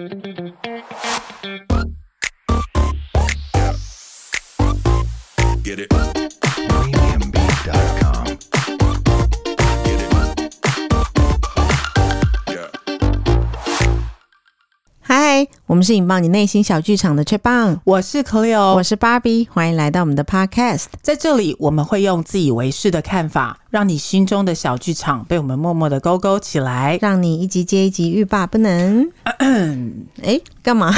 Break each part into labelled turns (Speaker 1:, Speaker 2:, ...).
Speaker 1: Get it. 我们是引爆你内心小剧场的 Chatbang，
Speaker 2: 我是 Cleo，
Speaker 1: 我是 Barbie，欢迎来到我们的 Podcast。
Speaker 2: 在这里，我们会用自以为是的看法，让你心中的小剧场被我们默默的勾勾起来，
Speaker 1: 让你一集接一集欲罢不能。哎，干嘛？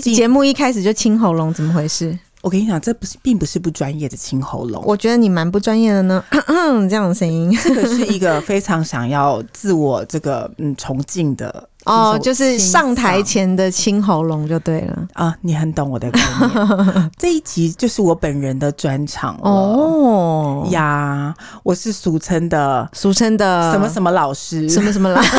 Speaker 1: 节目一开始就清喉咙，怎么回事？
Speaker 2: 我跟你讲，这不是，并不是不专业的清喉咙。
Speaker 1: 我觉得你蛮不专业的呢，这样的声音，
Speaker 2: 这个是一个非常想要自我这个嗯崇敬的。
Speaker 1: 哦，就是上台前的清喉咙就对了
Speaker 2: 啊！你很懂我的概念。这一集就是我本人的专场
Speaker 1: 哦
Speaker 2: 呀！我是俗称的
Speaker 1: 俗称的
Speaker 2: 什么什么老师，
Speaker 1: 什么什么老师？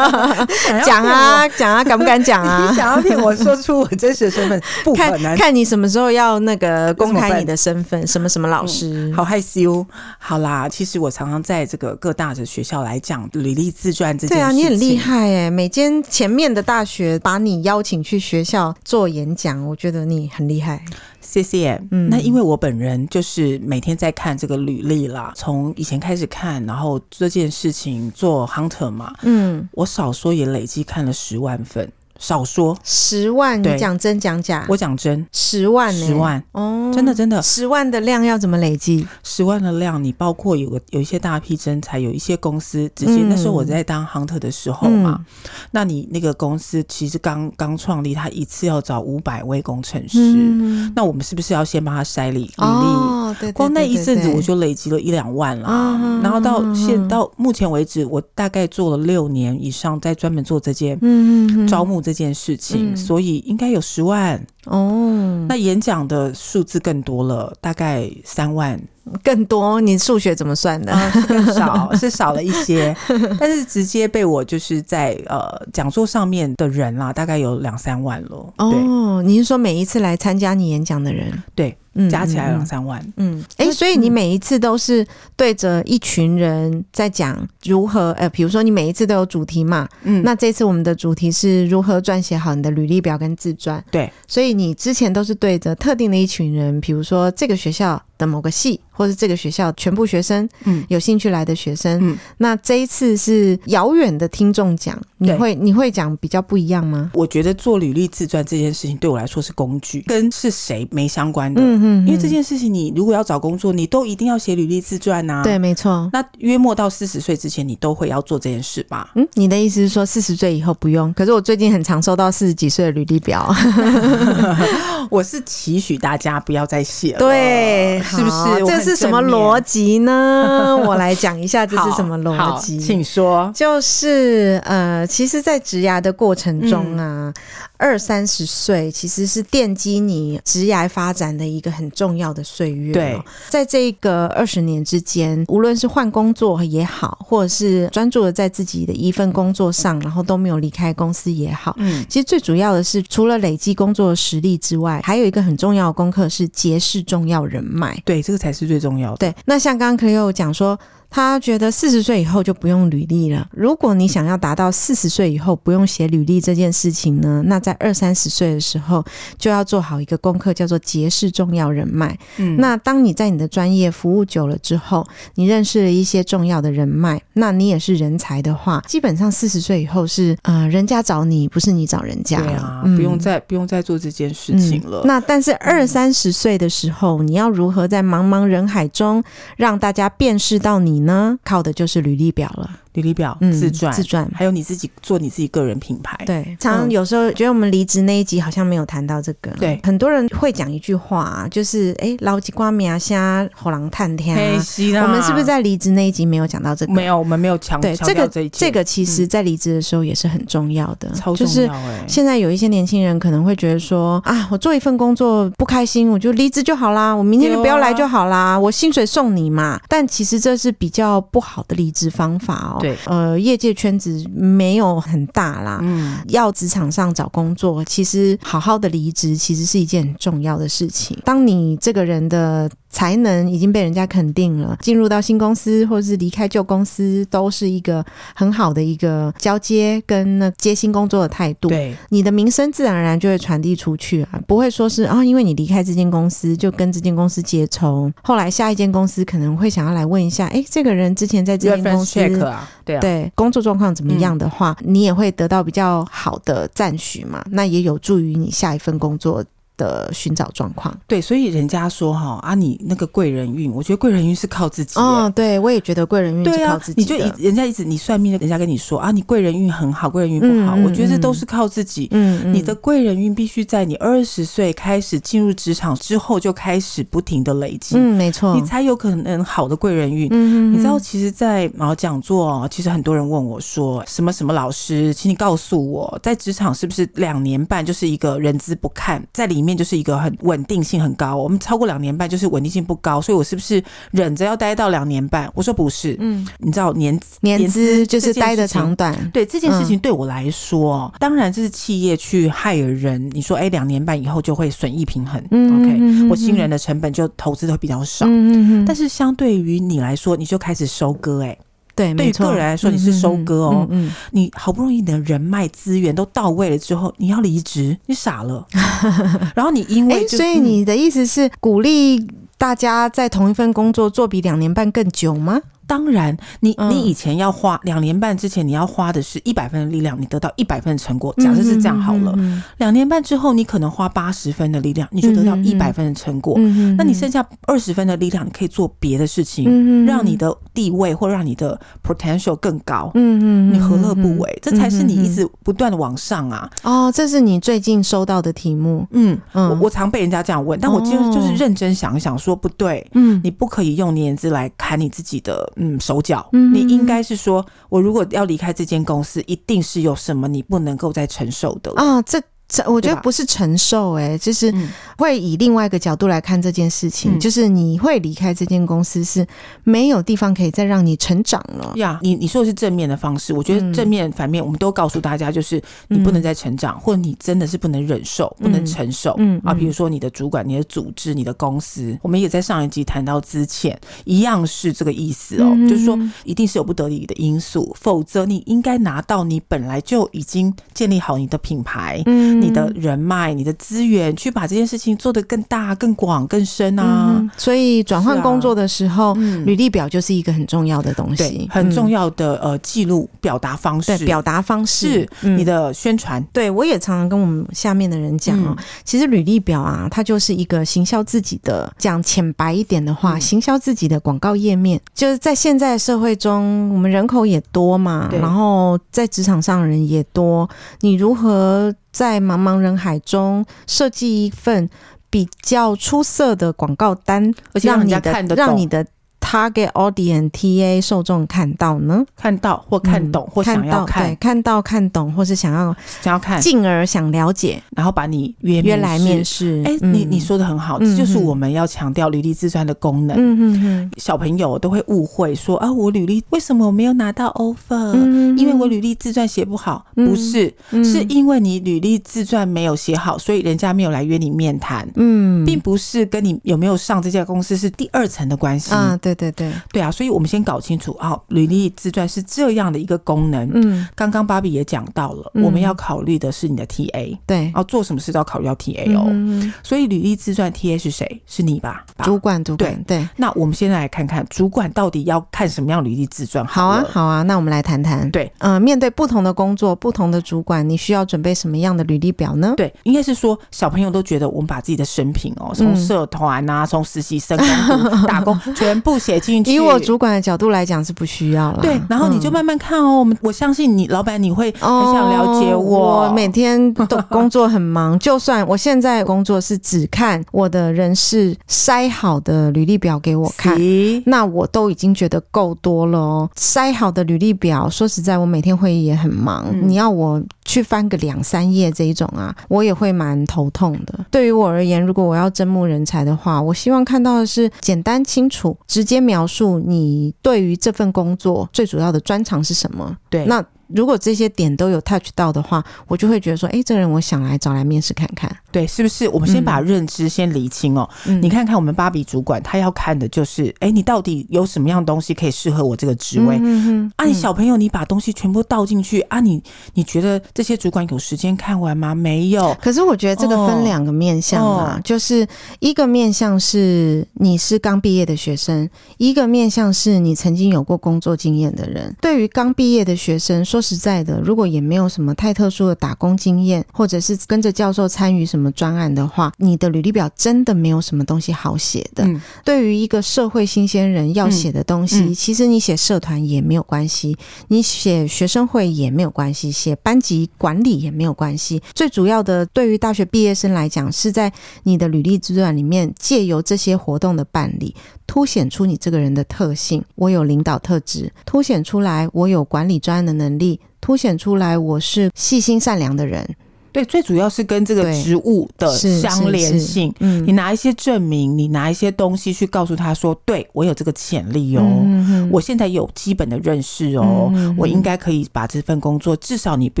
Speaker 1: 讲啊讲啊，敢不敢讲啊？
Speaker 2: 你想要骗我说出我真实的身份，不可能。
Speaker 1: 看看你什么时候要那个公开你的身份，什么什么老师？
Speaker 2: 嗯、好害羞。好啦，其实我常常在这个各大的学校来讲履历自传这件事情。对
Speaker 1: 啊，你很厉害哎，每间前面的大学把你邀请去学校做演讲，我觉得你很厉害。
Speaker 2: 谢谢。嗯，那因为我本人就是每天在看这个履历啦，从以前开始看，然后这件事情做 hunter 嘛，嗯，我少说也累计看了十万份。少说。
Speaker 1: 十万，你讲真讲假？
Speaker 2: 我讲真，
Speaker 1: 十万，
Speaker 2: 十万。哦，真的真的，
Speaker 1: 十万的量要怎么累积？
Speaker 2: 十万的量，你包括有个有一些大批真才，有一些公司直接、嗯、那时候我在当 hunter 的时候嘛，嗯、那你那个公司其实刚刚创立，他一次要找五百位工程师，嗯、那我们是不是要先帮他筛履历？
Speaker 1: 哦，对，
Speaker 2: 光那一阵子我就累积了一两万了，嗯、然后到现到目前为止，我大概做了六年以上，在专门做这件嗯。招募这。这件事情，嗯、所以应该有十万哦。那演讲的数字更多了，大概三万。
Speaker 1: 更多？你数学怎么算的？
Speaker 2: 嗯、更少，是少了一些，但是直接被我就是在呃讲座上面的人啦，大概有两三万了。
Speaker 1: 哦，你是说每一次来参加你演讲的人？
Speaker 2: 对。加起来两三万。
Speaker 1: 嗯，哎、欸，所以你每一次都是对着一群人在讲如何，呃，比如说你每一次都有主题嘛。嗯，那这次我们的主题是如何撰写好你的履历表跟自传。
Speaker 2: 对，
Speaker 1: 所以你之前都是对着特定的一群人，比如说这个学校的某个系，或是这个学校全部学生，嗯，有兴趣来的学生。嗯，那这一次是遥远的听众讲，你会你会讲比较不一样吗？
Speaker 2: 我觉得做履历自传这件事情对我来说是工具，跟是谁没相关的。嗯。嗯，因为这件事情，你如果要找工作，你都一定要写履历自传呐。
Speaker 1: 对，没错。
Speaker 2: 那约莫到四十岁之前，你都会要做这件事吧？
Speaker 1: 嗯，你的意思是说四十岁以后不用？可是我最近很常收到四十几岁的履历表。
Speaker 2: 我是期许大家不要再写了，
Speaker 1: 对，
Speaker 2: 是不是？
Speaker 1: 这是什么逻辑呢？我来讲一下这是什么逻辑，
Speaker 2: 请说。
Speaker 1: 就是呃，其实，在职涯的过程中啊。嗯二三十岁其实是奠基你职涯发展的一个很重要的岁月。对，在这个二十年之间，无论是换工作也好，或者是专注的在自己的一份工作上，然后都没有离开公司也好，嗯，其实最主要的是，除了累积工作的实力之外，还有一个很重要的功课是结识重要人脉。
Speaker 2: 对，这个才是最重要。
Speaker 1: 对，那像刚刚 Cleo 讲说。他觉得四十岁以后就不用履历了。如果你想要达到四十岁以后不用写履历这件事情呢，那在二三十岁的时候就要做好一个功课，叫做结识重要人脉。嗯，那当你在你的专业服务久了之后，你认识了一些重要的人脉，那你也是人才的话，基本上四十岁以后是呃，人家找你，不是你找人家了。对啊，
Speaker 2: 不用再不用再做这件事情了。
Speaker 1: 嗯，那但是二三十岁的时候，你要如何在茫茫人海中让大家辨识到你呢？靠的就是履历表了。
Speaker 2: 履历表、自传、
Speaker 1: 自传，
Speaker 2: 还有你自己做你自己个人品牌。
Speaker 1: 对，常常有时候觉得我们离职那一集好像没有谈到这个。
Speaker 2: 对，
Speaker 1: 很多人会讲一句话，就是哎，老几瓜米啊，虾火狼探天啊。我们是不是在离职那一集没有讲到这个？
Speaker 2: 没有，我们没有强调这个。
Speaker 1: 这个其实在离职的时候也是很重要的，
Speaker 2: 超重要哎。
Speaker 1: 现在有一些年轻人可能会觉得说啊，我做一份工作不开心，我就离职就好啦，我明天就不要来就好啦，我薪水送你嘛。但其实这是比较不好的离职方法哦。对，呃，业。界圈子没有很大啦，嗯，要职场上找工作，其实好好的离职其实是一件很重要的事情。当你这个人的才能已经被人家肯定了，进入到新公司或者是离开旧公司，都是一个很好的一个交接跟那接新工作的态度。
Speaker 2: 对，
Speaker 1: 你的名声自然而然就会传递出去啊，不会说是啊，因为你离开这间公司就跟这间公司结仇，后来下一间公司可能会想要来问一下，哎，这个人之前在这间公司
Speaker 2: 啊，对啊，
Speaker 1: 对工作状况怎么样的话，嗯，你也会得到比较好的赞许嘛，那也有助于你下一份工作的寻找状况，
Speaker 2: 对，所以人家说哈啊，你那个贵人运，我觉得贵人运是靠自己。
Speaker 1: 哦，对，我也觉得贵人运是靠自己。
Speaker 2: 你就一人家一直你算命的，人家跟你说啊，你贵人运很好，贵人运不好，我觉得这都是靠自己。嗯，你的贵人运必须在你二十岁开始进入职场之后就开始不停的累积。
Speaker 1: 嗯，没错，
Speaker 2: 你才有可能好的贵人运。嗯，你知道，其实，在毛讲座，其实很多人问我说，什么什么老师，请你告诉我，在职场是不是两年半就是一个人资不看，在里面就是一个很。稳定性很高，我们超过两年半就是稳定性不高，所以我是不是忍着要待到两年半？我说不是，嗯，你知道年
Speaker 1: 年资就是待的长短，
Speaker 2: 对这件事情对我来说，嗯、当然这是企业去 hire 人，你说哎，两年半以后就会损益平衡，嗯，OK，嗯我新人的成本就投资的会比较少，嗯，但是相对于你来说，你就开始收割，哎。
Speaker 1: 对，
Speaker 2: 对于个人来说，你是收割哦。嗯，你好不容易你的人脉资源都到位了之后，你要离职，你傻了。然后你因为、
Speaker 1: 欸，所以你的意思是鼓励大家在同一份工作做比两年半更久吗？
Speaker 2: 当然，你你以前要花两年半之前，你要花的是一百分的力量，你得到一百分的成果。假设是这样好了，两年半之后，你可能花八十分的力量，你就得到一百分的成果。那你剩下二十分的力量，你可以做别的事情，让你的地位或让你的 potential 更高。嗯嗯，你何乐不为？这才是你一直不断的往上啊！
Speaker 1: 哦，这是你最近收到的题目。嗯
Speaker 2: 嗯，我我常被人家这样问，但我今天就是认真想一想，说不对。嗯，你不可以用年资来砍你自己的。嗯，手脚，你应该是说，我如果要离开这间公司，一定是有什么你不能够再承受的
Speaker 1: 啊，这。我觉得不是承受、欸，哎，就是会以另外一个角度来看这件事情，嗯、就是你会离开这间公司是没有地方可以再让你成长了。
Speaker 2: 呀。你你说的是正面的方式，我觉得正面反面我们都告诉大家，就是你不能再成长，嗯、或者你真的是不能忍受、不能承受，嗯啊，比如说你的主管、你的组织、你的公司，我们也在上一集谈到之前，一样是这个意思哦，嗯、就是说一定是有不得已的因素，否则你应该拿到你本来就已经建立好你的品牌，嗯。你的人脉、你的资源，去把这件事情做得更大、更广、更深啊！嗯、
Speaker 1: 所以转换工作的时候，履历表就是一个很重要的东西，
Speaker 2: 很重要的呃记录表达方式。
Speaker 1: 对，表达方式
Speaker 2: 是你的宣传。
Speaker 1: 对，我也常常跟我们下面的人讲哦，嗯、其实履历表啊，它就是一个行销自己的，讲浅白一点的话，嗯、行销自己的广告页面。就是在现在社会中，我们人口也多嘛，然后在职场上人也多，你如何？在茫茫人海中设计一份比较出色的广告单，
Speaker 2: 而且让你的
Speaker 1: 让你的。Target Audience TA 受众看到呢？
Speaker 2: 看到或看懂或想要看，
Speaker 1: 看到看懂或是想要
Speaker 2: 想要看，
Speaker 1: 进而想了解，
Speaker 2: 然后把你约
Speaker 1: 约来面试。
Speaker 2: 哎，你你说的很好，这就是我们要强调履历自传的功能。嗯嗯嗯，小朋友都会误会说啊，我履历为什么我没有拿到 offer？因为我履历自传写不好，不是，是因为你履历自传没有写好，所以人家没有来约你面谈。嗯，并不是跟你有没有上这家公司是第二层的关系啊。
Speaker 1: 对。对对
Speaker 2: 对啊，所以我们先搞清楚啊，履历自传是这样的一个功能。嗯，刚刚芭比也讲到了，嗯、我们要考虑的是你的 TA。对，哦做什么事都要考虑到 TA 哦。嗯、所以履历自传 TA 是谁？是你吧？
Speaker 1: 主管，主管。对对。那
Speaker 2: 我们现在来看看主管到底要看什么样履历自传。
Speaker 1: 好啊，好啊。那我们来谈谈。对，嗯、呃，面对不同的工作、不同的主管，你需要准备什么样的履历表呢？
Speaker 2: 对，应该是说小朋友都觉得我们把自己的生平哦，从社团啊，从实习生 打工全部写进去。
Speaker 1: 以我主管的角度来讲是不需要了。
Speaker 2: 对，然后你就慢慢看哦。我们我相信你，老板你会很想了解我。
Speaker 1: 我每天都工作很忙，就算我现在工作是只看我的人事筛好的履历表给我看，那我都已经觉得够多了哦。筛好的履历表，说实在，我每天会议也很忙，你要我去翻个两三页这一种啊，我也会蛮头痛的。对于我而言，如果我要征募人才的话，我希望看到的是简单清楚、直接描述。你对于这份工作最主要的专长是什么？对，那如果这些点都有 touch 到的话，我就会觉得说，哎，这个人我想来找来面试看看。
Speaker 2: 对，是不是？我们先把认知先理清哦。嗯、你看看我们芭比主管，他要看的就是，哎，你到底有什么样东西可以适合我这个职位？嗯啊，你小朋友，你把东西全部倒进去啊你？你你觉得这些主管有时间看完吗？没有。
Speaker 1: 可是我觉得这个分两个面向啊，哦、就是一个面向是你是刚毕业的学生，一个面向是你曾经有过工作经验的人。对于刚毕业的学生，说实在的，如果也没有什么太特殊的打工经验，或者是跟着教授参与什么专案的话，你的履历表真的没有什么东西好写的。嗯、对于一个社会新鲜人要写的东西，其实你写社团也没有关系，你写学生会也没有关系，写班级管理也没有关系。最主要的，对于大学毕业生来讲，是在你的履历自传里面借由这些活动的办理，凸显出你这个人的特性。我有领导特质，凸显出来我有管理专案的能力，凸显出来我是细心善良的人。
Speaker 2: 对，最主要是跟这个职务的相连性。嗯，你拿一些证明，你拿一些东西去告诉他说：“对，我有这个潜力哦，嗯、我现在有基本的认识哦，嗯、我应该可以把这份工作，至少你不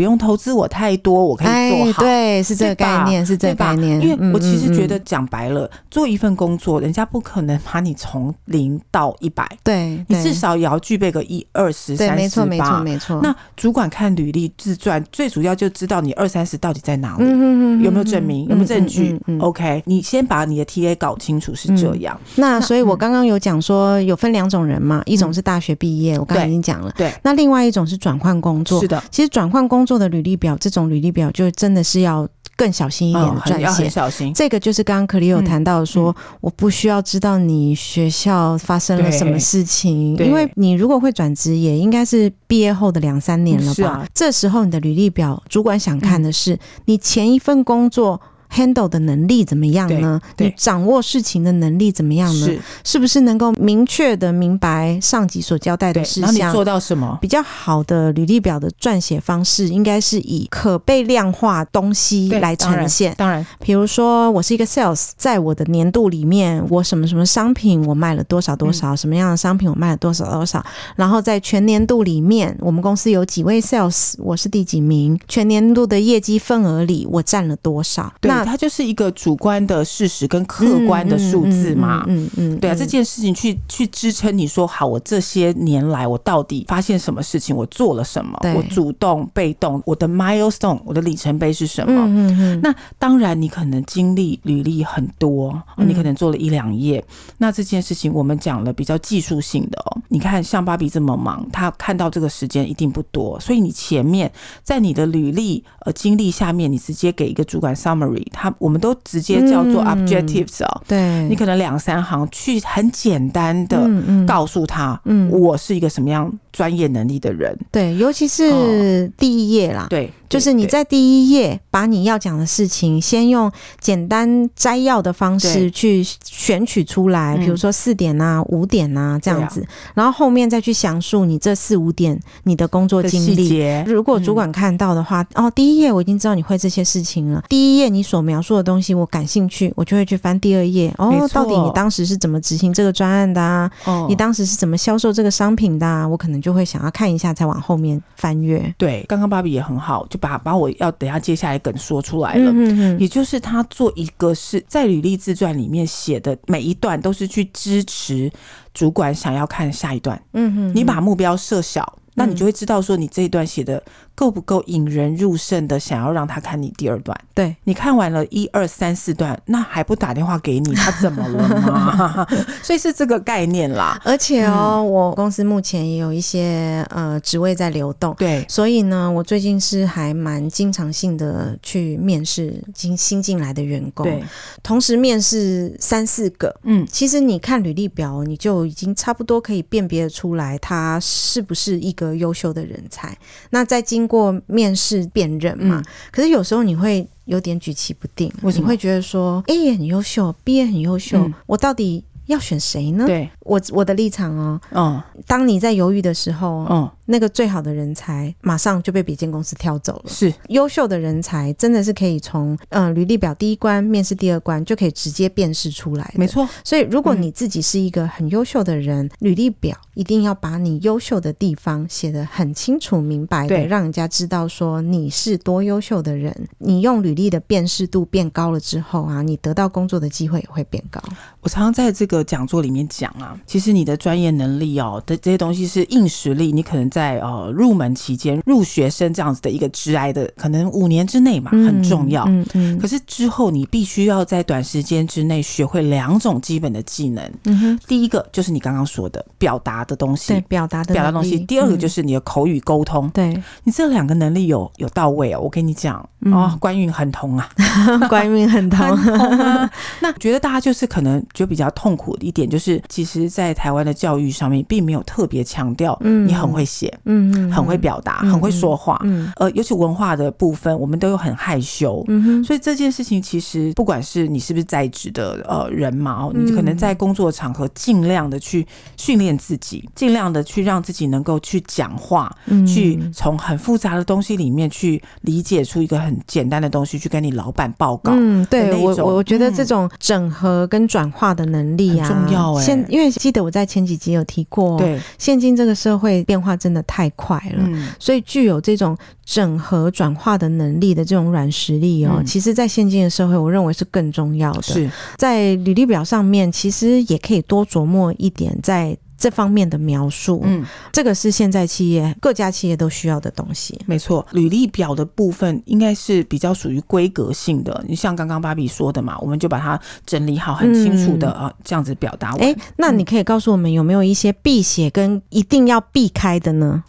Speaker 2: 用投资我太多，我可以做好。”
Speaker 1: 对，是这个概念，是这个概念。
Speaker 2: 因为我其实觉得讲白了，嗯、做一份工作，人家不可能把你从零到一百，
Speaker 1: 对，
Speaker 2: 你至少也要具备个一二十三十吧。
Speaker 1: 没错，没错，没错。
Speaker 2: 那主管看履历自传，最主要就知道你二三十到底在哪里。嗯，有没有证明？有没有证据？OK，你先把你的 TA 搞清楚是这样。
Speaker 1: 那所以，我刚刚有讲说有分两种人嘛，一种是大学毕业，我刚刚已经讲了。对。那另外一种是转换工作。是的。其实转换工作的履历表，这种履历表就真的是要更小心一点的撰写。
Speaker 2: 很小心。
Speaker 1: 这个就是刚刚 Cleo 有谈到说，我不需要知道你学校发生了什么事情，因为你如果会转职，也应该是毕业后的两三年了吧？这时候你的履历表，主管想看的是你。前一份工作。Handle 的能力怎么样呢？你掌握事情的能力怎么样呢？是，是不是能够明确的明白上级所交代的事项？
Speaker 2: 然后你做到什么？
Speaker 1: 比较好的履历表的撰写方式，应该是以可被量化东西来呈现。当然，当然，比如说我是一个 sales，在我的年度里面，我什么什么商品我卖了多少多少，嗯、什么样的商品我卖了多少多少，然后在全年度里面，我们公司有几位 sales，我是第几名？全年度的业绩份额里，我占了多少？
Speaker 2: 对。它就是一个主观的事实跟客观的数字嘛，嗯嗯，对啊，这件事情去去支撑你说好，我这些年来我到底发现什么事情，我做了什么，我主动被动，我的 milestone，我的里程碑是什么？嗯嗯，那当然，你可能经历履历很多，你可能做了一两页，那这件事情我们讲了比较技术性的哦。你看，像芭比这么忙，他看到这个时间一定不多，所以你前面在你的履历呃经历下面，你直接给一个主管 summary。他我们都直接叫做 objectives 哦，
Speaker 1: 对，
Speaker 2: 你可能两三行去很简单的告诉他，嗯，我是一个什么样专业能力的人，
Speaker 1: 对，尤其是第一页啦，
Speaker 2: 对。
Speaker 1: 就是你在第一页把你要讲的事情，先用简单摘要的方式去选取出来，比如说四点啊、五点啊这样子，然后后面再去详述你这四五点你的工作经历。如果主管看到的话，哦，第一页我已经知道你会这些事情了。第一页你所描述的东西我感兴趣，我就会去翻第二页。哦，到底你当时是怎么执行这个专案的啊？你当时是怎么销售这个商品的啊？我可能就会想要看一下，再往后面翻阅。
Speaker 2: 对，刚刚芭比也很好，就。把把我要等下接下来梗说出来了，嗯、嗯也就是他做一个是在履历自传里面写的每一段都是去支持主管想要看下一段，嗯哼，你把目标设小，那你就会知道说你这一段写的。够不够引人入胜的？想要让他看你第二段，
Speaker 1: 对，
Speaker 2: 你看完了一二三四段，那还不打电话给你，他怎么了吗？所以是这个概念啦。
Speaker 1: 而且哦，嗯、我公司目前也有一些呃职位在流动，
Speaker 2: 对，
Speaker 1: 所以呢，我最近是还蛮经常性的去面试新新进来的员工，对，同时面试三四个，嗯，其实你看履历表，你就已经差不多可以辨别出来他是不是一个优秀的人才。那再经过面试辨认嘛，嗯、可是有时候你会有点举棋不定，你会觉得说 A 也很优秀，B 也很优秀，嗯、我到底要选谁呢？对，我我的立场哦，嗯，当你在犹豫的时候，嗯，那个最好的人才马上就被别间公司挑走了。
Speaker 2: 是
Speaker 1: 优秀的人才真的是可以从嗯、呃、履历表第一关、面试第二关就可以直接辨识出来。
Speaker 2: 没错。
Speaker 1: 所以如果你自己是一个很优秀的人，嗯、履历表一定要把你优秀的地方写得很清楚明白的，对让人家知道说你是多优秀的人。你用履历的辨识度变高了之后啊，你得到工作的机会也会变高。
Speaker 2: 我常常在这个讲座里面讲啊，其实你的专业能力哦的这些东西是硬实力，你可能在呃入门期间入学生这样子的一个职涯的可能五年之内嘛，很重要。嗯嗯。嗯嗯，可是之后你必须要在短时间之内学会两种基本的技能。嗯哼。第一个就是你刚刚说的表达的东西，
Speaker 1: 对，表达的
Speaker 2: 表达东西。第二个就是你的口语沟通。嗯、对，你这两个能力有有到位哦，我跟你讲、嗯、哦，官运很通啊，
Speaker 1: 官运很通。
Speaker 2: 啊、那觉得大家就是可能就比较痛苦的一点，就是其实，在台湾的教育上面，并没有特别强调，你很会写，嗯，很会表达，很会说话，嗯，呃，尤其文化的部分，我们都有很害羞，嗯哼，所以这件事情其实，不管是你是不是在职的呃人嘛，你可能在工作场合尽量的去训练自己，尽量的去让自己能够去讲话，去从很复杂的东西里面去理解出一个很简单的东西，去跟你老板报告，
Speaker 1: 嗯，对我我我觉得这种整合跟转化的能力啊，
Speaker 2: 重要哎。
Speaker 1: 现因为记得我在前几集有提过，对，现今这个社会变化真的太快了，嗯，所以具有这种整合转化的能力的这种软实力哦，其实，在现今的社会，我认为是更重要的。是在履历表上面，其实也可以多琢磨一点在。这方面的描述，嗯，这个是现在企业各家企业都需要的东西。
Speaker 2: 没错，履历表的部分应该是比较属于规格性的。你像刚刚芭比说的嘛，我们就把它整理好，很清楚的啊，这样子表达。哎，
Speaker 1: 那你可以告诉我们有没有一些避写跟一定要避开的呢？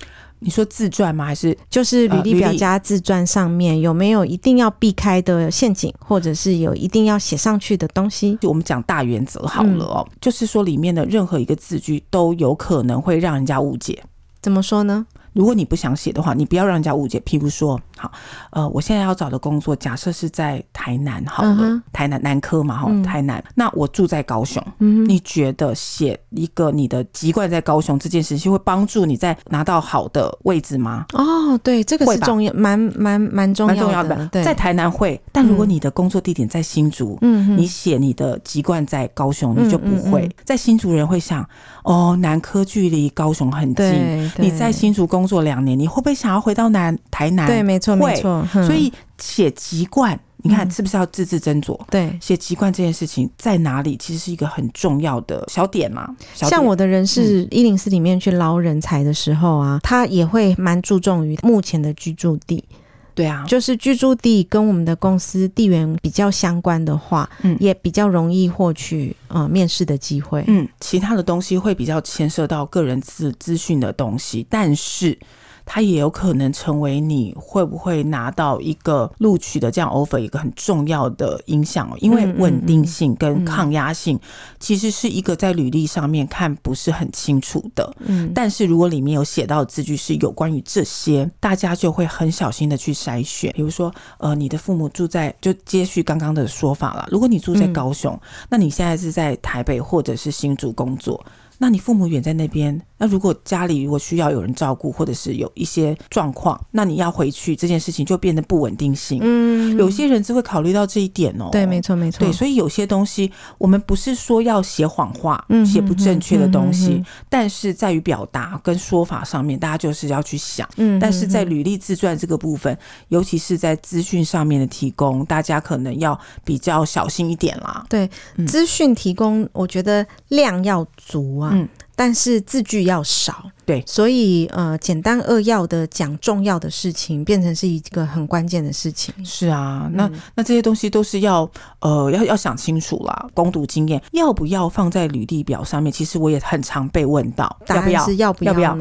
Speaker 2: 你说自传吗？还是
Speaker 1: 就是履历表加自传上面有没有一定要避开的陷阱，或者是有一定要写上去的东西？
Speaker 2: 就我们讲大原则好了哦，嗯、就是说里面的任何一个字句都有可能会让人家误解。
Speaker 1: 怎么说呢？
Speaker 2: 如果你不想写的话，你不要让人家误解。譬如说，好，呃，我现在要找的工作，假设是在台南，好了，嗯、台南南科嘛，哈，嗯、台南。那我住在高雄，嗯，你觉得写一个你的籍贯在高雄这件事情，会帮助你在拿到好的位置吗？
Speaker 1: 哦，对，这个是重要，蛮蛮蛮重要的。对，
Speaker 2: 在台南会，但如果你的工作地点在新竹，嗯，你写你的籍贯在高雄，你就不会。在新竹人会想，哦，南科距离高雄很近，你在新竹。工作两年，你会不会想要回到南台南？
Speaker 1: 对，没错，没错。
Speaker 2: 所以写籍贯，你看是不是要字字斟酌？对，写籍贯这件事情在哪里，其实是一个很重要的小点嘛。
Speaker 1: 像我的人事一零四里面去捞人才的时候啊，他也会蛮注重于目前的居住地。
Speaker 2: 对啊，
Speaker 1: 就是居住地跟我们的公司地缘比较相关的话，嗯，也比较容易获取呃面试的机会。
Speaker 2: 嗯，其他的东西会比较牵涉到个人资资讯的东西，但是。它也有可能成为你会不会拿到一个录取的这样 offer 一个很重要的影响，因为稳定性跟抗压性其实是一个在履历上面看不是很清楚的。嗯，但是如果里面有写到的字句是有关于这些，大家就会很小心的去筛选。比如说，呃，你的父母住在，就接续刚刚的说法了。如果你住在高雄，那你现在是在台北或者是新竹工作。那你父母远在那边，那如果家里如果需要有人照顾，或者是有一些状况，那你要回去这件事情就变得不稳定性。嗯，有些人就会考虑到这一点哦。
Speaker 1: 对，没错，没错。
Speaker 2: 对，所以有些东西我们不是说要写谎话，嗯，写不正确的东西，但是在于表达跟说法上面，大家就是要去想。嗯，但是在履历自传这个部分，尤其是在资讯上面的提供，大家可能要比较小心一点啦。
Speaker 1: 对，资讯提供，我觉得量要足啊。嗯，但是字句要少，对，所以呃，简单扼要的讲重要的事情，变成是一个很关键的事情。
Speaker 2: 是啊，那、嗯、那这些东西都是要呃要要想清楚啦。攻读经验要不要放在履历表上面？其实我也很常被问到，
Speaker 1: 要不要呢？
Speaker 2: 要不要？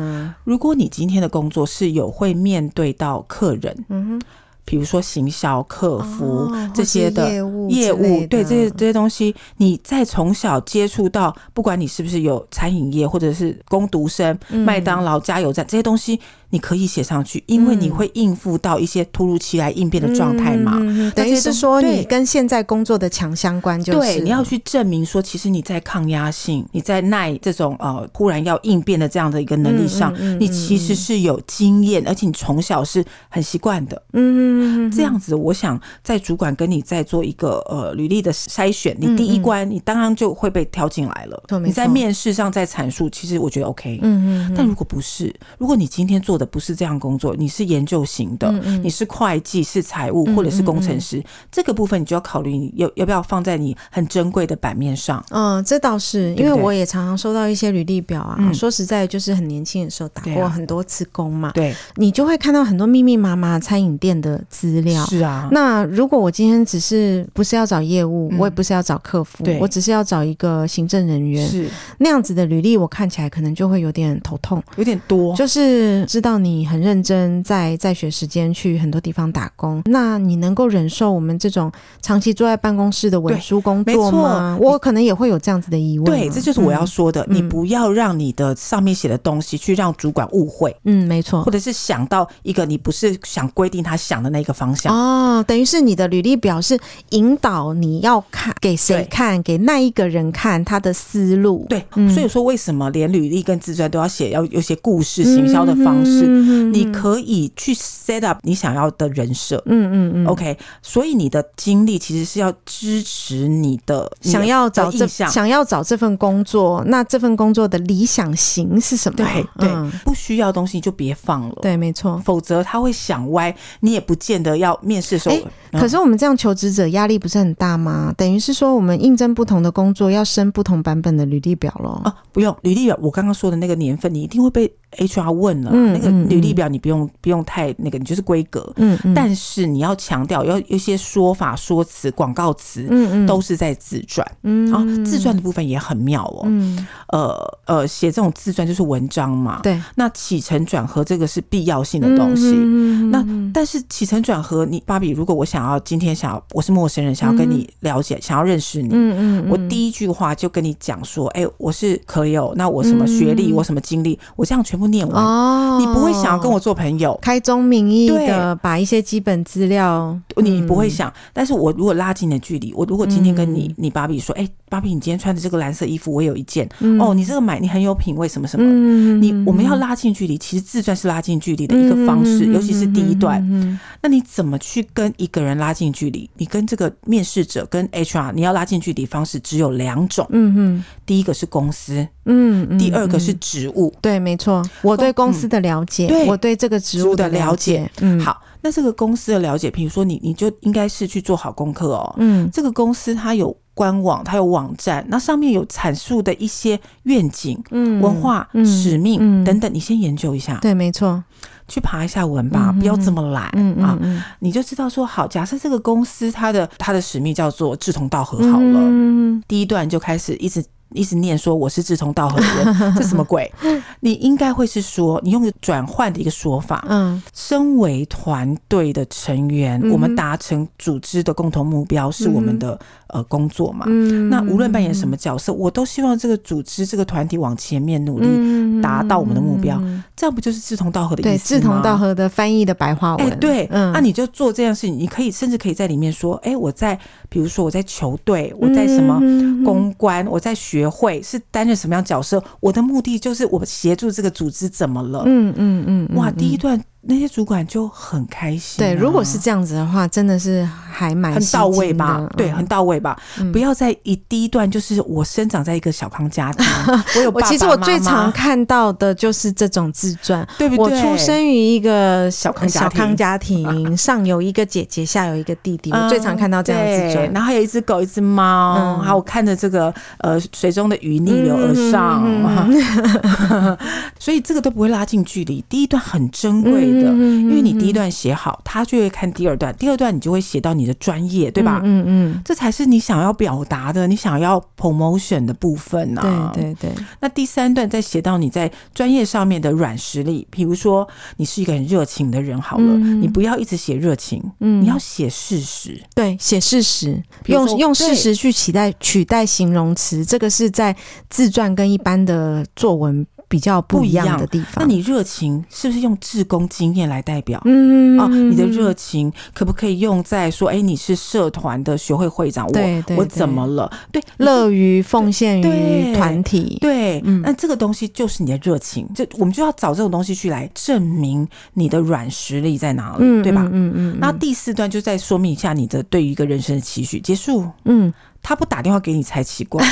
Speaker 2: 如果你今天的工作是有会面对到客人，嗯哼。比如说行销、客服、哦、这些的
Speaker 1: 业务，
Speaker 2: 业务对这些这些东西，你再从小接触到，不管你是不是有餐饮业，或者是工读生、嗯、麦当劳加油站这些东西。你可以写上去，因为你会应付到一些突如其来应变的状态嘛。
Speaker 1: 嗯、等于是说，你跟现在工作的强相关，就是
Speaker 2: 对，你要去证明说，其实你在抗压性，你在耐这种呃忽然要应变的这样的一个能力上，你其实是有经验，而且你从小是很习惯的。嗯，嗯这样子，我想在主管跟你在做一个呃履历的筛选，你第一关你当然就会被挑进来了。你在面试上再阐述，其实我觉得 OK。嗯嗯。但如果不是，如果你今天做的不是这样工作，你是研究型的，你是会计、是财务或者是工程师，这个部分你就要考虑，你要要不要放在你很珍贵的版面上。
Speaker 1: 嗯，这倒是，因为我也常常收到一些履历表啊。说实在，就是很年轻的时候打过很多次工嘛，对，你就会看到很多密密麻麻餐饮店的资料。是啊，那如果我今天只是不是要找业务，嗯、我也不是要找客服，对我只是要找一个行政人员，是那样子的履历，我看起来可能就会有点头痛，
Speaker 2: 有点多，
Speaker 1: 就是知道你。很认真在在学时间去很多地方打工，那你能够忍受我们这种长期坐在办公室的文书工作吗？我可能也会有这样子的疑问。
Speaker 2: 对，这就是我要说的，嗯、你不要让你的上面写的东西去让主管误会。嗯，没错，或者是想到一个你不是想规定他想的那个方向
Speaker 1: 哦，等于是你的履历表是引导你要看给谁看，给那一个人看他的思路。
Speaker 2: 对，嗯、所以说为什么连履历跟自传都要写要有些故事行销的方式？你可以去 set up 你想要的人设，嗯嗯嗯，OK。所以你的经历其实是要支持你的
Speaker 1: 想要找这想要找这份工作，那这份工作的理想型是什么？
Speaker 2: 对对，不需要东西就别放了。
Speaker 1: 对，没错，
Speaker 2: 否则他会想歪，你也不见得要面试的时候。
Speaker 1: 可是我们这样求职者压力不是很大吗？等于是说我们应征不同的工作要升不同版本的履历表咯。
Speaker 2: 啊，不用履历表，我刚刚说的那个年份，你一定会被 HR 问了。那个履历表你不用不用太那个，你就是规格。嗯嗯。但是你要强调，要有一些说法、说辞、广告词，嗯嗯，都是在自传。嗯。啊，自传的部分也很妙哦。嗯。呃呃，写这种自传就是文章嘛。对。那起承转合这个是必要性的东西。嗯。那但是起承转合，你芭比，如果我想要今天想要我是陌生人，想要跟你了解，想要认识你，嗯嗯，我第一句话就跟你讲说，哎，我是可以有，那我什么学历，我什么经历，我这样全部念完。哦。你不会想要跟我做朋友，
Speaker 1: 开宗明义的把一些基本资料，
Speaker 2: 你不会想。但是我如果拉近的距离，我如果今天跟你，你芭比说，哎，芭比，你今天穿的这个蓝色衣服，我有一件。哦，你这个买，你很有品味，什么什么。你我们要拉近距离，其实自传是拉近距离的一个方式，尤其是第一段。那你怎么去跟一个人拉近距离？你跟这个面试者跟 HR，你要拉近距离方式只有两种。嗯嗯，第一个是公司，嗯，第二个是职务。
Speaker 1: 对，没错，我对公司的了解，我对这个职务的了解。嗯，
Speaker 2: 好，那这个公司的了解，比如说你，你就应该是去做好功课哦。嗯，这个公司它有官网，它有网站，那上面有阐述的一些愿景、嗯，文化、使命等等，你先研究一下。
Speaker 1: 对，没错。
Speaker 2: 去爬一下文吧，不要这么懒、嗯嗯、啊！你就知道说好，假设这个公司它的它的使命叫做志同道合，好了，嗯、第一段就开始一直。一直念说我是志同道合的人，这什么鬼？你应该会是说，你用转换的一个说法。嗯，身为团队的成员，我们达成组织的共同目标是我们的呃工作嘛。嗯，那无论扮演什么角色，我都希望这个组织这个团体往前面努力，达到我们的目标。这样不就是志同道合的意思
Speaker 1: 志同道合的翻译的白话文。
Speaker 2: 对，那你就做这件事情，你可以甚至可以在里面说，哎，我在比如说我在球队，我在什么公关，我在学。学会是担任什么样角色？我的目的就是我协助这个组织怎么了？嗯嗯嗯，哇，第一段。那些主管就很开心。
Speaker 1: 对，如果是这样子的话，真的是还蛮
Speaker 2: 很到位吧？对，很到位吧？不要在一第一段就是我生长在一个小康家庭，我有爸爸妈妈。
Speaker 1: 其实我最常看到的就是这种自传，对不对？我出生于一个小康小康家庭，上有一个姐姐，下有一个弟弟。我最常看到这样自传，
Speaker 2: 然后还有一只狗，一只猫，还有我看着这个呃水中的鱼逆流而上，所以这个都不会拉近距离。第一段很珍贵。的，因为你第一段写好，他就会看第二段，第二段你就会写到你的专业，对吧？
Speaker 1: 嗯嗯，
Speaker 2: 这才是你想要表达的，你想要 promotion 的部分呢、啊。
Speaker 1: 对对对。
Speaker 2: 那第三段再写到你在专业上面的软实力，比如说你是一个很热情的人，好了，嗯、你不要一直写热情，嗯，你要写事实，
Speaker 1: 对，写事实，用用事实去取代取代形容词，这个是在自传跟一般的作文。比较不一样的地方。
Speaker 2: 那你热情是不是用志工经验来代表？嗯啊，你的热情可不可以用在说，哎，你是社团的学会会长，我我怎么了？对，
Speaker 1: 乐于奉献于团体。
Speaker 2: 对，那这个东西就是你的热情，就我们就要找这种东西去来证明你的软实力在哪里，对吧？嗯嗯。那第四段就再说明一下你的对于一个人生的期许。结束。嗯。他不打电话给你才奇怪。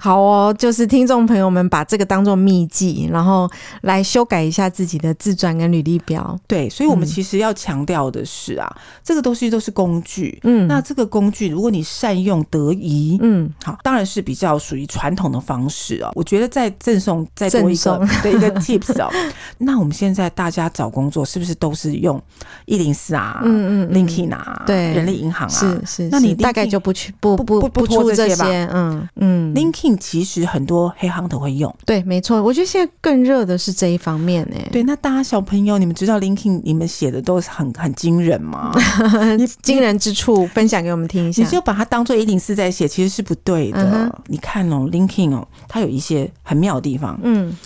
Speaker 1: 好哦，就是听众朋友们把这个当做秘籍，然后来修改一下自己的自传跟履历表。
Speaker 2: 对，所以我们其实要强调的是啊，嗯、这个东西都是工具。嗯，那这个工具如果你善用得宜，嗯，好，当然是比较属于传统的方式哦。我觉得再赠送再多一个的 一个 tips 哦。那我们现在大家找工作是不是都是用一零四啊？嗯嗯，LinkedIn 啊，对，人力银行啊，
Speaker 1: 是是。那你。大概就不去不不不不出这些吧，嗯嗯。
Speaker 2: LinkedIn 其实很多黑 hunter 会用，
Speaker 1: 对，没错。我觉得现在更热的是这一方面呢。
Speaker 2: 对，那大家小朋友，你们知道 LinkedIn 你们写的都是很很惊人吗？
Speaker 1: 惊人之处分享给我们听一下。
Speaker 2: 你就把它当做一零四在写，其实是不对的。你看哦，LinkedIn 哦，它有一些很妙的地方，嗯。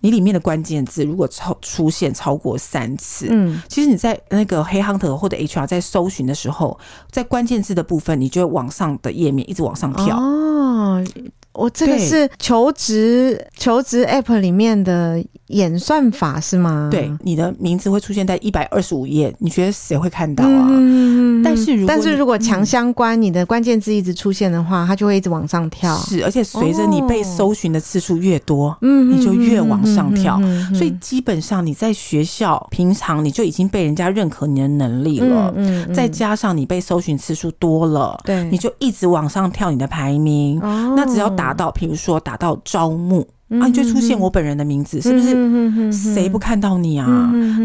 Speaker 2: 你里面的关键字如果超出现超过三次，嗯，其实你在那个黑 hunter 或者 HR 在搜寻的时候，在关键字的部分，你就会往上的页面一直往上跳。哦，
Speaker 1: 我这个是求职求职 app 里面的。演算法是吗？
Speaker 2: 对，你的名字会出现在一百二十五页，你觉得谁会看到啊？嗯、但是如果
Speaker 1: 但是如果强相关，嗯、你的关键字一直出现的话，它就会一直往上跳。
Speaker 2: 是，而且随着你被搜寻的次数越多，嗯、哦，你就越往上跳。所以基本上你在学校平常你就已经被人家认可你的能力了，再加上你被搜寻次数多了，对，你就一直往上跳你的排名。哦、那只要达到，比如说达到招募。啊，你就出现我本人的名字，是不是？谁不看到你啊？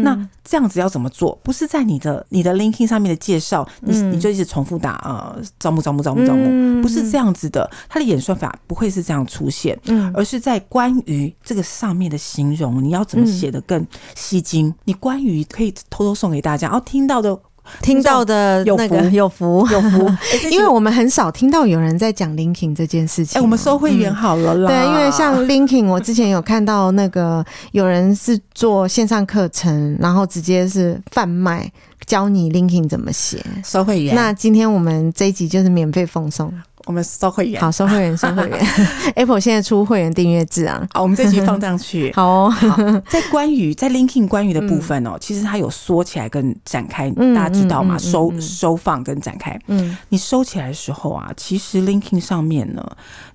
Speaker 2: 那这样子要怎么做？不是在你的你的 LinkedIn 上面的介绍，你你就一直重复打呃招募招募招募招募，不是这样子的。它的演算法不会是这样出现，而是在关于这个上面的形容，你要怎么写得更吸睛？你关于可以偷偷送给大家，然后听到的。
Speaker 1: 听到的那个有福有福，因为我们很少听到有人在讲 LinkedIn 这件事情。哎，
Speaker 2: 我们收会员好了啦。
Speaker 1: 对，因为像 LinkedIn，我之前有看到那个有人是做线上课程，然后直接是贩卖，教你 LinkedIn 怎么写。
Speaker 2: 收会员。
Speaker 1: 那今天我们这一集就是免费奉送。
Speaker 2: 我们收会员，
Speaker 1: 好，收会员，收会员。Apple 现在出会员订阅制啊，
Speaker 2: 好，我们这集放上去。
Speaker 1: 好哦，
Speaker 2: 好，在关于在 LinkedIn 关于的部分哦，嗯、其实它有缩起来跟展开，嗯、大家知道吗？收收放跟展开。嗯，你收起来的时候啊，其实 LinkedIn 上面呢，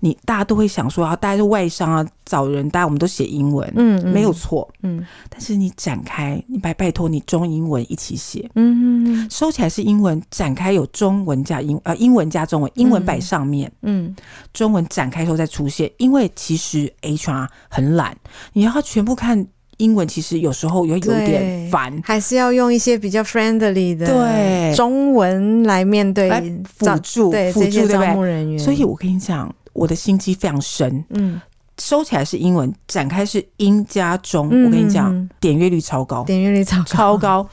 Speaker 2: 你大家都会想说啊，大家是外商啊，找人，大家我们都写英文，嗯，没有错，嗯。但是你展开，你拜拜托你中英文一起写，嗯嗯，收起来是英文，展开有中文加英呃英文加中文，英文摆上。上面，嗯，中文展开时候再出现，因为其实 HR 很懒，你要全部看英文，其实有时候有有点烦，
Speaker 1: 还是要用一些比较 friendly 的对。中文来面对
Speaker 2: 辅助
Speaker 1: 对辅助招募人员。
Speaker 2: 所以我跟你讲，我的心机非常深，嗯。收起来是英文，展开是英加中。嗯、我跟你讲，点阅率超高，
Speaker 1: 点阅率超高
Speaker 2: 超高。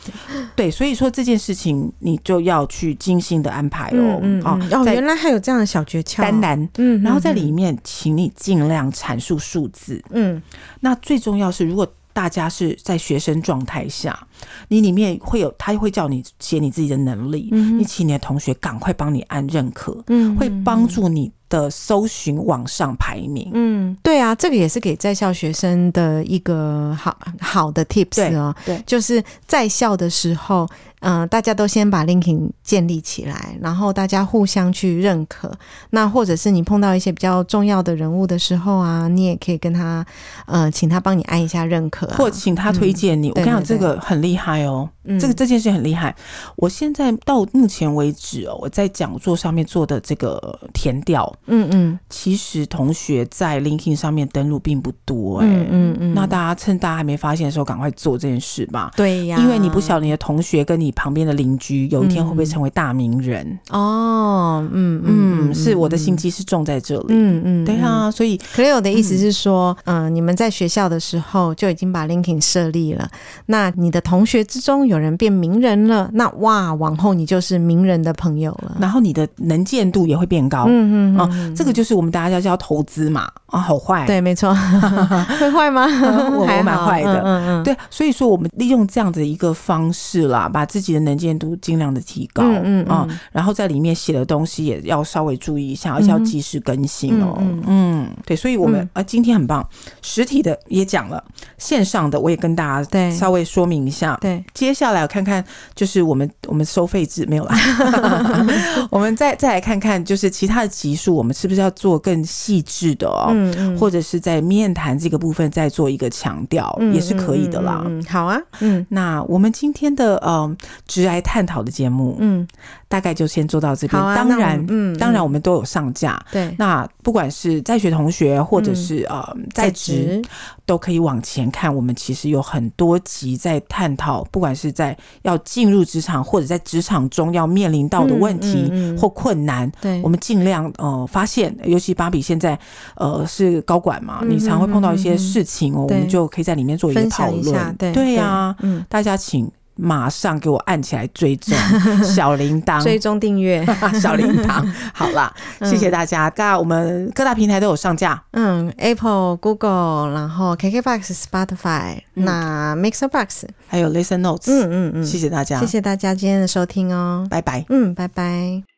Speaker 2: 对，所以说这件事情你就要去精心的安排哦。嗯嗯、哦，
Speaker 1: 哦，原来还有这样的小诀窍。
Speaker 2: 当然，嗯，然后在里面，请你尽量阐述数字。嗯，那最重要是，如果大家是在学生状态下，你里面会有他会叫你写你自己的能力，嗯、你请你的同学赶快帮你按认可，嗯，会帮助你。的搜寻往上排名，
Speaker 1: 嗯，对啊，这个也是给在校学生的一个好好的 tips 哦，对，对就是在校的时候。嗯、呃，大家都先把 LinkedIn 建立起来，然后大家互相去认可。那或者是你碰到一些比较重要的人物的时候啊，你也可以跟他，呃，请他帮你按一下认可、啊，
Speaker 2: 或请他推荐你。嗯、我跟你讲，这个很厉厉害哦。这个这件事很厉害，我现在到目前为止哦，我在讲座上面做的这个填调，嗯嗯，其实同学在 LinkedIn 上面登录并不多，哎，嗯嗯，那大家趁大家还没发现的时候，赶快做这件事吧。
Speaker 1: 对呀，
Speaker 2: 因为你不晓得你的同学跟你旁边的邻居有一天会不会成为大名人。
Speaker 1: 哦，嗯
Speaker 2: 嗯，是我的心机是重在这里，嗯嗯，对啊，所以
Speaker 1: Cleo 的意思是说，嗯，你们在学校的时候就已经把 LinkedIn 设立了，那你的同学之中有。人变名人了，那哇，往后你就是名人的朋友了，
Speaker 2: 然后你的能见度也会变高。嗯嗯啊，这个就是我们大家叫投资嘛啊，好坏，
Speaker 1: 对，没错，会坏吗？
Speaker 2: 我我蛮坏的，嗯嗯，对，所以说我们利用这样的一个方式啦，把自己的能见度尽量的提高，嗯啊，然后在里面写的东西也要稍微注意一下，而且要及时更新哦，嗯，对，所以我们啊今天很棒，实体的也讲了，线上的我也跟大家对。稍微说明一下，对，接下来。我看看，就是我们我们收费制没有啦。我们再再来看看，就是其他的集数，我们是不是要做更细致的哦？嗯嗯，或者是在面谈这个部分再做一个强调，嗯、也是可以的啦。
Speaker 1: 嗯，好啊。嗯，
Speaker 2: 那我们今天的呃直癌探讨的节目，嗯，大概就先做到这边。啊、当然，嗯，当然我们都有上架。对，那不管是在学同学，或者是、嗯、呃在职，都可以往前看。我们其实有很多集在探讨，不管是在要进入职场，或者在职场中要面临到的问题或困难，对，我们尽量呃发现，尤其芭比现在呃是高管嘛，你常会碰到一些事情哦，我们就可以在里面做一个讨论，对对呀，嗯，大家请马上给我按起来追踪 小铃铛，
Speaker 1: 追踪订阅。
Speaker 2: 小铃铛，好啦，谢谢大家，那我们各大平台都有上架，
Speaker 1: 嗯，Apple、Google，然后 KKBox、Spotify，那 Mixer Box，
Speaker 2: 还有 Listen Notes，嗯嗯嗯，谢谢大家，
Speaker 1: 谢谢大家今天的收听哦，
Speaker 2: 拜拜，
Speaker 1: 嗯，拜拜。